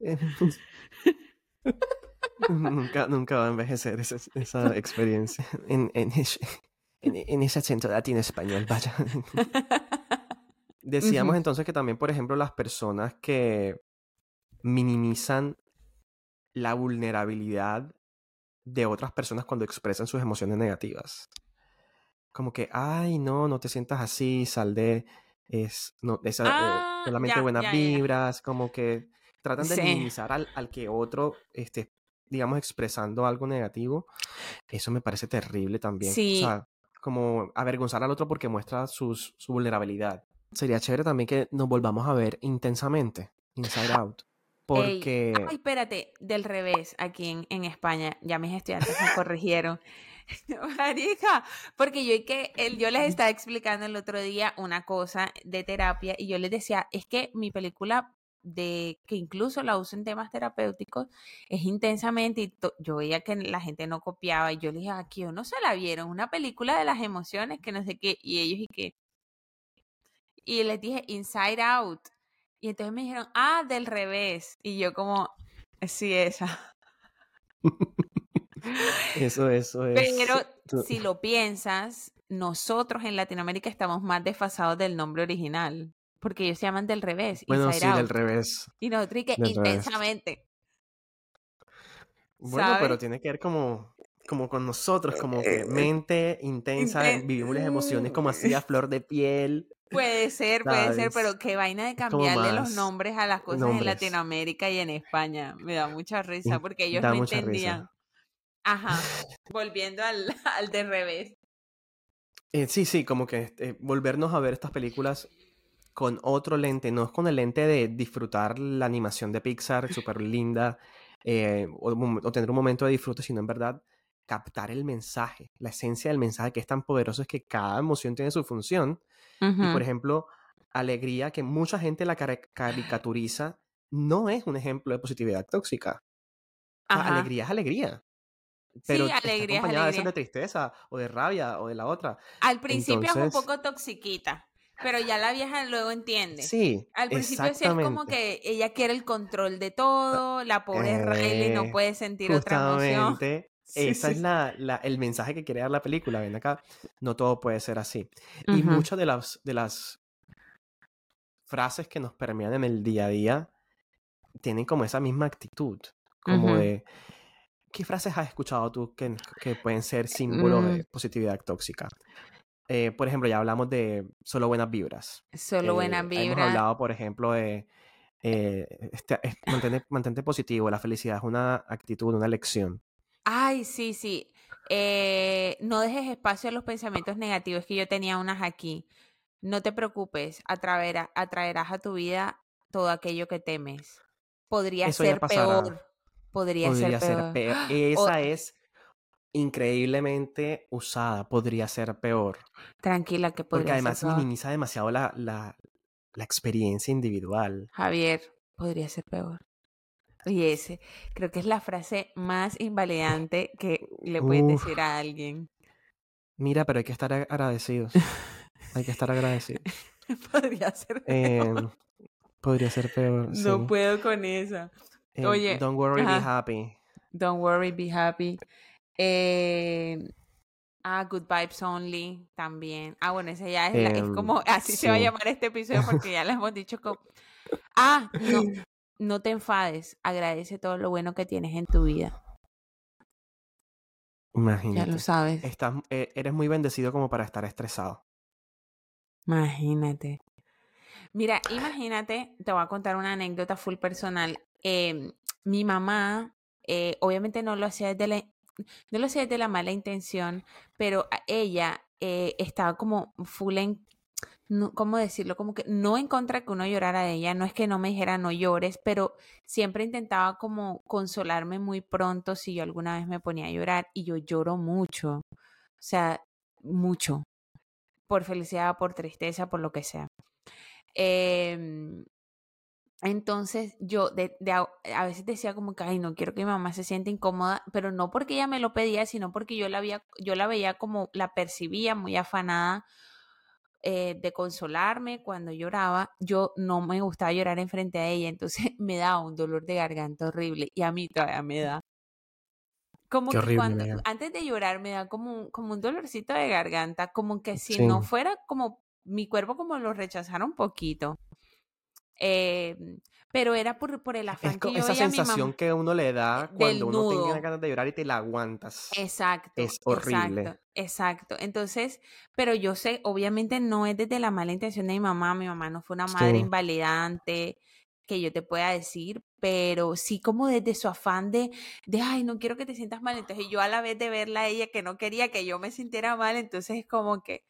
nunca, nunca va a envejecer esa, esa experiencia en, en, ese, en, en ese acento latino español, vaya. Decíamos entonces que también, por ejemplo, las personas que minimizan la vulnerabilidad de otras personas cuando expresan sus emociones negativas. Como que, ay, no, no te sientas así, sal de, es, no, esa, eh, Ah, solamente ya, buenas ya, ya, ya. vibras, como que tratan de Sí. minimizar al, al que otro esté, digamos, expresando algo negativo. Eso me parece terrible también. Sí. O sea, como avergonzar al otro porque muestra sus, su vulnerabilidad. Sería chévere también que nos volvamos a ver intensamente, Inside Out. Ey, Porque... Ay, espérate, del revés, aquí en, en España, ya mis estudiantes me corrigieron. Marica, porque yo, y que el, yo les estaba explicando el otro día una cosa de terapia y yo les decía, es que mi película de que incluso la uso en temas terapéuticos es intensamente y yo veía que la gente no copiaba y yo les dije, aquí no se la vieron, una película de las emociones que no sé qué y ellos y que y les dije Inside Out y entonces me dijeron, ah, del revés. Y yo como, sí, esa. Eso, eso es. Pero si lo piensas, nosotros en Latinoamérica estamos más desfasados del nombre original. Porque ellos se llaman del revés, Bueno, Inside sí, Out. del revés. Y nosotros y que intensamente. Bueno, pero tiene que ver como, como con nosotros, como que mente intensa, Inten- vivimos las emociones como así a flor de piel. Puede ser, puede ser, pero qué vaina de cambiarle los nombres a las cosas en. Latinoamérica y en España. Me da mucha risa porque ellos da no entendían. risa. Ajá, volviendo al, al de revés. Eh, sí, sí, como que eh, volvernos a ver estas películas con otro lente, no es con el lente de disfrutar la animación de Pixar, súper linda, eh, o, o tener un momento de disfrute, sino en verdad captar el mensaje, la esencia del mensaje que es tan poderoso es que cada emoción tiene su función. Y por ejemplo, alegría, que mucha gente la caricaturiza, no es un ejemplo de positividad tóxica. O sea, Ajá. alegría es alegría. Pero Sí, está alegría acompañada a veces de tristeza, o de rabia, o de la otra. Al principio es un poco toxiquita, pero ya la vieja luego entiende. sí, Al principio sí es como que ella quiere el control de todo, la pobre Riley no Eh, puede sentir otra emoción. Sí, sí, es la, la- el mensaje que quiere dar la película. Ven acá, no todo puede ser así. Y muchas de las, de las frases que nos permean en el día a día tienen como esa misma actitud, como Ujú. de... ¿Qué frases has escuchado tú que, que pueden ser símbolos Mm, de positividad tóxica? Eh, por ejemplo, ya hablamos de solo buenas vibras. solo buena Eh, hemos vibra. hablado, por ejemplo, de eh, este- es- mantente, mantente positivo. La felicidad es una actitud, una elección. Ay, sí, sí. Eh, no dejes espacio a los pensamientos negativos, que yo tenía unas aquí. No te preocupes, atraerá- atraerás a tu vida todo aquello que temes. Podría Eso ser peor. Podría, Podría ser ser peor. Esa es increíblemente usada. Podría ser peor. tranquila, que Porque podría ser además peor. minimiza demasiado la, la, la experiencia individual. Javier, podría ser peor. Y ese, creo que es la frase más invalidante que le puedes Uf, decir a alguien. mira, pero hay que estar ag- agradecidos. Hay que estar agradecidos. podría ser Em, peor. podría ser peor, No sí. puedo con esa. Em, Oye, don't worry, be happy. Don't worry, be happy. Eh, ah, Good Vibes Only también. Ah, bueno, ese ya es, la- es Em, como, así se va a llamar este episodio porque ya le hemos dicho como... Ah, no, no te enfades, agradece todo lo bueno que tienes en tu vida. Ya lo Imagínate. sabes, Estás, eh, eres muy bendecido como para estar estresado. imagínate. Mira, imagínate, te voy a contar una anécdota full personal. Em, mi mamá, eh, obviamente no lo hacía desde la, no lo hacía desde la mala intención, pero ella eh, estaba como full en, no- ¿cómo decirlo? Como que no en contra que uno llorara de ella, no es que no me dijera no llores, pero siempre intentaba como consolarme muy pronto si yo alguna vez me ponía a llorar y yo lloro mucho, o sea, mucho, por felicidad, por tristeza, por lo que sea. Em, entonces yo de, a veces decía como que, ay, no quiero que mi mamá se sienta incómoda, pero no porque ella me lo pedía, sino porque yo la, había, yo la veía como, la percibía muy afanada eh, de consolarme cuando lloraba. Yo no me gustaba llorar enfrente a ella, entonces me daba un dolor de garganta horrible y a mí todavía me da. Como Qué que horrible, cuando, amiga. antes de llorar me da como un, como un dolorcito de garganta, como que si Sí. no fuera como mi cuerpo como lo rechazara un poquito. Eh, pero era por, por el Es afán co- que yo esa veía a mi sensación mamá que uno le da cuando uno tiene nudo. ganas de llorar y te la aguantas. Exacto, Es horrible. exacto, exacto. Entonces, pero yo sé, obviamente no es desde la mala intención de mi mamá, mi mamá no fue una madre Sí. invalidante que yo te pueda decir, pero sí como desde su afán de, de, ay, no quiero que te sientas mal. Entonces yo a la vez de verla a ella que no quería que yo me sintiera mal, entonces es como que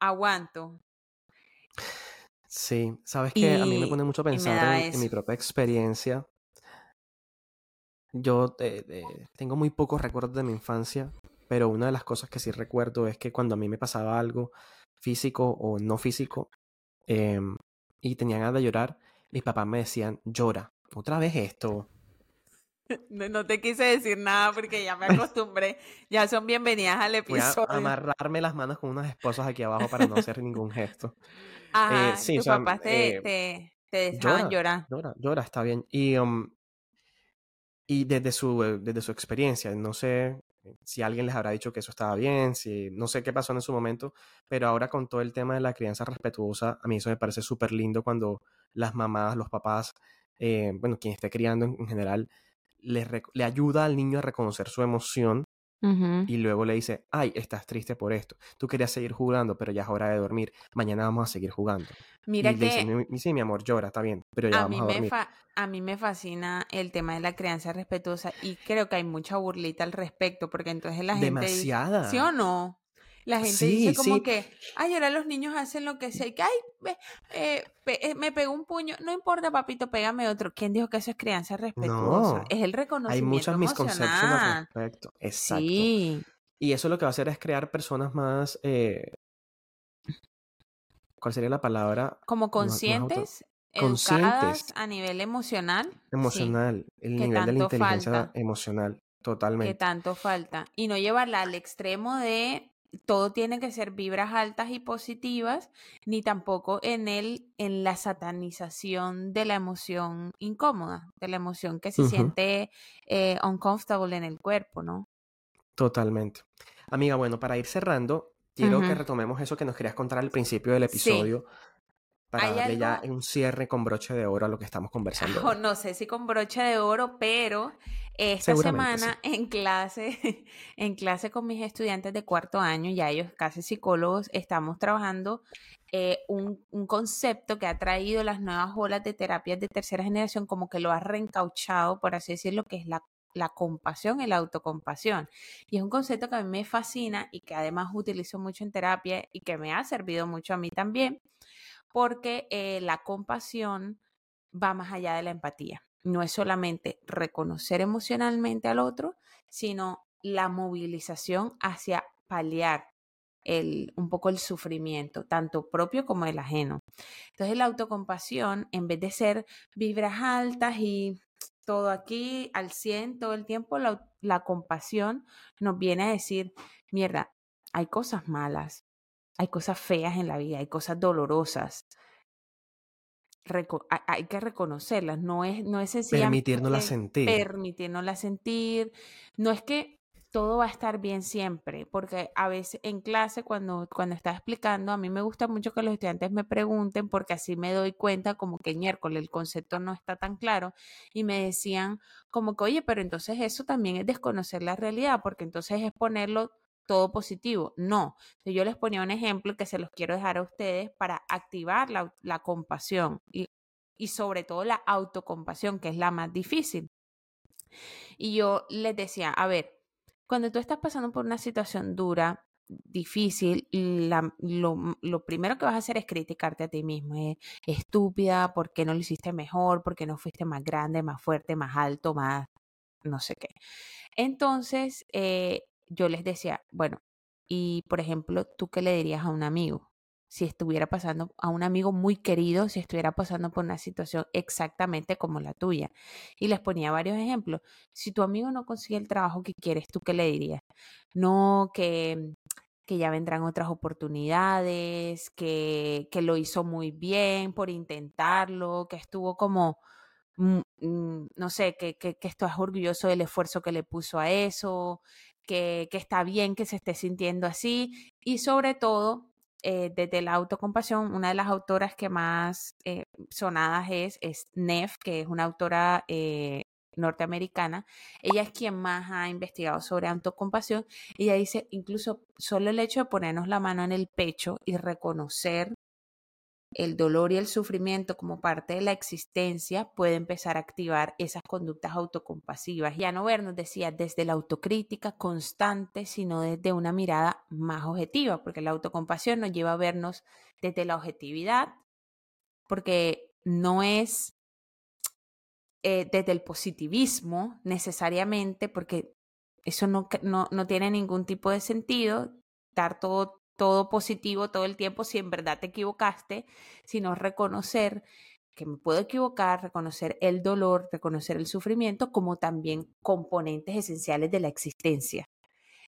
aguanto. Sí, sabes que a mí me pone mucho a pensar en, en mi propia experiencia. Yo eh, eh, tengo muy pocos recuerdos de mi infancia, pero una de las cosas que sí recuerdo es que cuando a mí me pasaba algo físico o no físico em, y tenía ganas de llorar, mis papás me decían, llora, otra vez esto. No, no te quise decir nada porque ya me acostumbré. Ya son bienvenidas al Voy a episodio. amarrarme las manos con unas esposas aquí abajo para no hacer ningún gesto. Eh, Ajá, sí, o tus sea, papás te, eh, te, te dejaban llora, llorar. llora, llora, está bien. Y, um, y desde su, eh, desde su experiencia, no sé si alguien les habrá dicho que eso estaba bien, si no sé qué pasó en su momento, pero ahora con todo el tema de la crianza respetuosa, a mí eso me parece súper lindo cuando las mamás, los papás, eh, bueno, quien esté criando en, en general, le, le ayuda al niño a reconocer su emoción y luego le dice, ay, estás triste por esto, tú querías seguir jugando, pero ya es hora de dormir, mañana vamos a seguir jugando. Mira y le dice, que "Mi- mi- sí, mi amor, llora, está bien, pero ya a vamos mí a me dormir. fa- a mí me fascina el tema de la crianza respetuosa y creo que hay mucha burlita al respecto porque entonces la gente dice, ¿sí o Demasiada. no? La gente Sí, dice como sí. que, ay, ahora los niños hacen lo que sea, y que, ay, ve, eh, pe- eh, me pegó un puño, no importa, papito, pégame otro. ¿Quién dijo que eso es crianza respetuosa? No, Es el hay reconocimiento muchas misconcepciones al respecto. Exacto. Sí, Y eso lo que va a hacer es crear personas más, eh, ¿cuál sería la palabra? como conscientes, conscientes, a nivel emocional, sí, emocional, el que nivel de la inteligencia falta. emocional, que totalmente. tanto falta. Y no llevarla al extremo de todo tiene que ser vibras altas y positivas, ni tampoco en el, en la satanización de la emoción incómoda, de la emoción que se siente eh, uncomfortable en el cuerpo, ¿no? totalmente. Amiga, bueno, para ir cerrando, quiero que retomemos eso que nos querías contar al principio del Sí, episodio para darle ya un cierre con broche de oro a lo que estamos conversando. Oh, no sé si con broche de oro, pero esta semana en clase, en clase con mis estudiantes de cuarto año, ya ellos casi psicólogos, estamos trabajando eh, un, un, concepto que ha traído las nuevas olas de terapias de tercera generación, como que lo ha reencauchado, por así decirlo, que es la la compasión y la autocompasión. Y es un concepto que a mí me fascina y que además utilizo mucho en terapia y que me ha servido mucho a mí también, porque eh, la compasión va más allá de la empatía. No es solamente reconocer emocionalmente al otro, sino la movilización hacia paliar el, un poco el sufrimiento, tanto propio como el ajeno. Entonces la autocompasión, en vez de ser vibras altas y todo aquí al 100 todo el tiempo, la, compasión nos viene a decir, mierda, hay cosas malas, hay cosas feas en la vida, hay cosas dolorosas. hay que reconocerlas, no es, no es sencillamente permitirnos sentir. Permitirnos sentir. No es que todo va a estar bien siempre, porque a veces en clase cuando, cuando está explicando, a mí me gusta mucho que los estudiantes me pregunten, porque así me doy cuenta como que miércoles el concepto no está tan claro, y me decían como que, oye, pero entonces eso también es desconocer la realidad, porque entonces es ponerlo todo positivo. No, yo les ponía un ejemplo que se los quiero dejar a ustedes para activar la, la compasión y, y sobre todo la autocompasión, que es la más difícil. Y yo les decía, a ver, cuando tú estás pasando por una situación dura, difícil, lo, primero que vas a hacer es criticarte a ti mismo. Es estúpida, ¿por qué no lo hiciste mejor? ¿Por qué no fuiste más grande, más fuerte, más alto, más no sé qué? Entonces, eh, yo les decía, bueno, y por ejemplo, ¿tú qué le dirías a un amigo? si estuviera pasando a un amigo muy querido, si estuviera pasando por una situación exactamente como la tuya. Y les ponía varios ejemplos. Si tu amigo no consigue el trabajo que quieres, ¿tú qué le dirías? No, que, que ya vendrán otras oportunidades, que, que lo hizo muy bien por intentarlo, que estuvo como, mm, mm, no sé, que, que, que estás orgulloso del esfuerzo que le puso a eso, que, que está bien que se esté sintiendo así y sobre todo eh, desde la autocompasión, una de las autoras que más eh, sonadas es, es Neff, que es una autora eh, norteamericana. Ella es quien más ha investigado sobre autocompasión. Ella dice, incluso solo el hecho de ponernos la mano en el pecho y reconocer el dolor y el sufrimiento como parte de la existencia puede empezar a activar esas conductas autocompasivas. Ya no vernos, decía, desde la autocrítica constante, sino desde una mirada más objetiva, porque la autocompasión nos lleva a vernos desde la objetividad, porque no es eh, desde el positivismo necesariamente, porque eso no, no, no tiene ningún tipo de sentido, dar todo todo positivo todo el tiempo si en verdad te equivocaste, sino reconocer que me puedo equivocar, reconocer el dolor, reconocer el sufrimiento como también componentes esenciales de la existencia.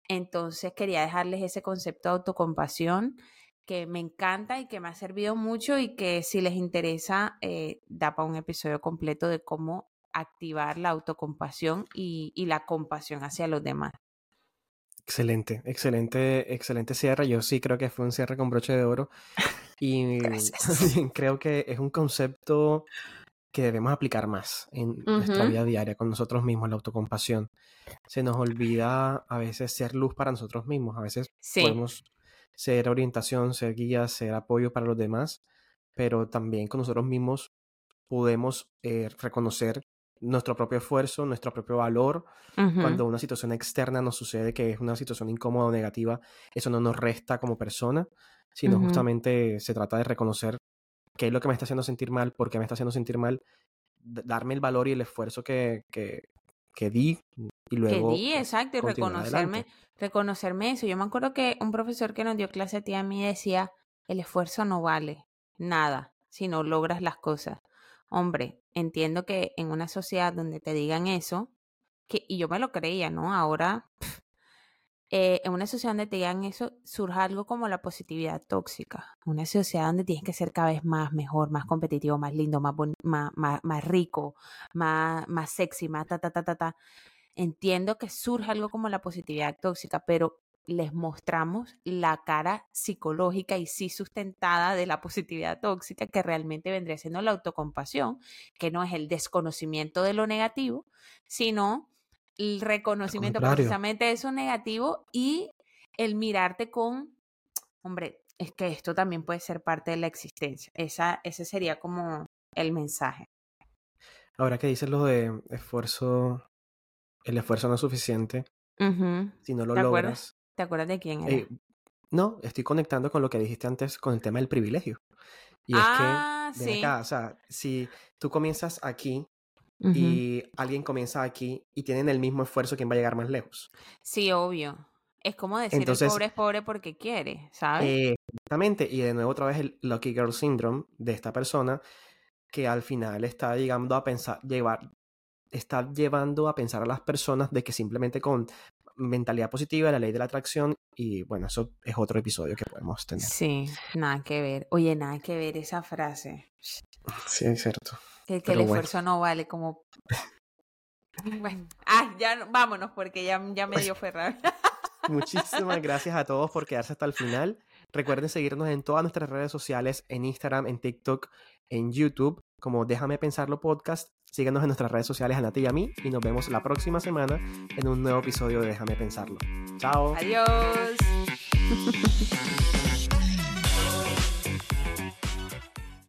Entonces quería dejarles ese concepto de autocompasión que me encanta y que me ha servido mucho y que si les interesa eh, da para un episodio completo de cómo activar la autocompasión y la compasión hacia los demás. Excelente, excelente, excelente cierre. Yo sí creo que fue un cierre con broche de oro. Y creo que es un concepto que debemos aplicar más en nuestra vida diaria con nosotros mismos, la autocompasión. Se nos olvida a veces ser luz para nosotros mismos. A veces podemos ser orientación, ser guía, ser apoyo para los demás, pero también con nosotros mismos podemos eh, reconocer nuestro propio esfuerzo, nuestro propio valor. Cuando una situación externa nos sucede que es una situación incómoda o negativa, eso no nos resta como persona, sino justamente se trata de reconocer qué es lo que me está haciendo sentir mal, por qué me está haciendo sentir mal, darme el valor y el esfuerzo que, que, que di y luego... Que di, exacto, y reconocerme, reconocerme eso. Yo me acuerdo que un profesor que nos dio clase a ti a mí decía, el esfuerzo no vale nada si no logras las cosas. Hombre, entiendo que en una sociedad donde te digan eso, que, y yo me lo creía, ¿no? Ahora, eh, en una sociedad donde te digan eso, surge algo como la positividad tóxica. Una sociedad donde tienes que ser cada vez más mejor, más competitivo, más lindo, más, más, más, rico, más, más sexy, más ta, ta, ta, ta, ta. Entiendo que surge algo como la positividad tóxica, pero les mostramos la cara psicológica y sí sustentada de la positividad tóxica que realmente vendría siendo la autocompasión, que no es el desconocimiento de lo negativo, sino el reconocimiento precisamente de eso negativo y el mirarte con, hombre, es que esto también puede ser parte de la existencia. Esa, ese sería como el mensaje. Ahora que dices lo de esfuerzo, el esfuerzo no es suficiente. Si no lo logras. ¿Te acuerdas de quién era? Eh, no, estoy conectando con lo que dijiste antes con el tema del privilegio. Y es que, ah, sí. acá, o sea, si tú comienzas aquí y alguien comienza aquí y tienen el mismo esfuerzo, ¿quién va a llegar más lejos? Sí, obvio. Es como decir el pobre es pobre porque quiere, ¿sabes? exactamente. Y de nuevo otra vez el Lucky Girl Syndrome de esta persona que al final está llegando a pensar, llevar, está llevando a pensar a las personas de que simplemente con mentalidad positiva, la ley de la atracción, y bueno, eso es otro episodio que podemos tener. Sí, nada que ver. Oye, nada que ver esa frase. Sí, es cierto. Que, el esfuerzo no vale como... Bueno, ah, ya vámonos porque ya, ya me dio ferrar. Muchísimas gracias a todos por quedarse hasta el final. Recuerden seguirnos en todas nuestras redes sociales, en Instagram, en TikTok, en YouTube, como Déjame Pensarlo Podcast. Síguenos en nuestras redes sociales a Nati y a mí y nos vemos la próxima semana en un nuevo episodio de Déjame Pensarlo. Chao. Adiós.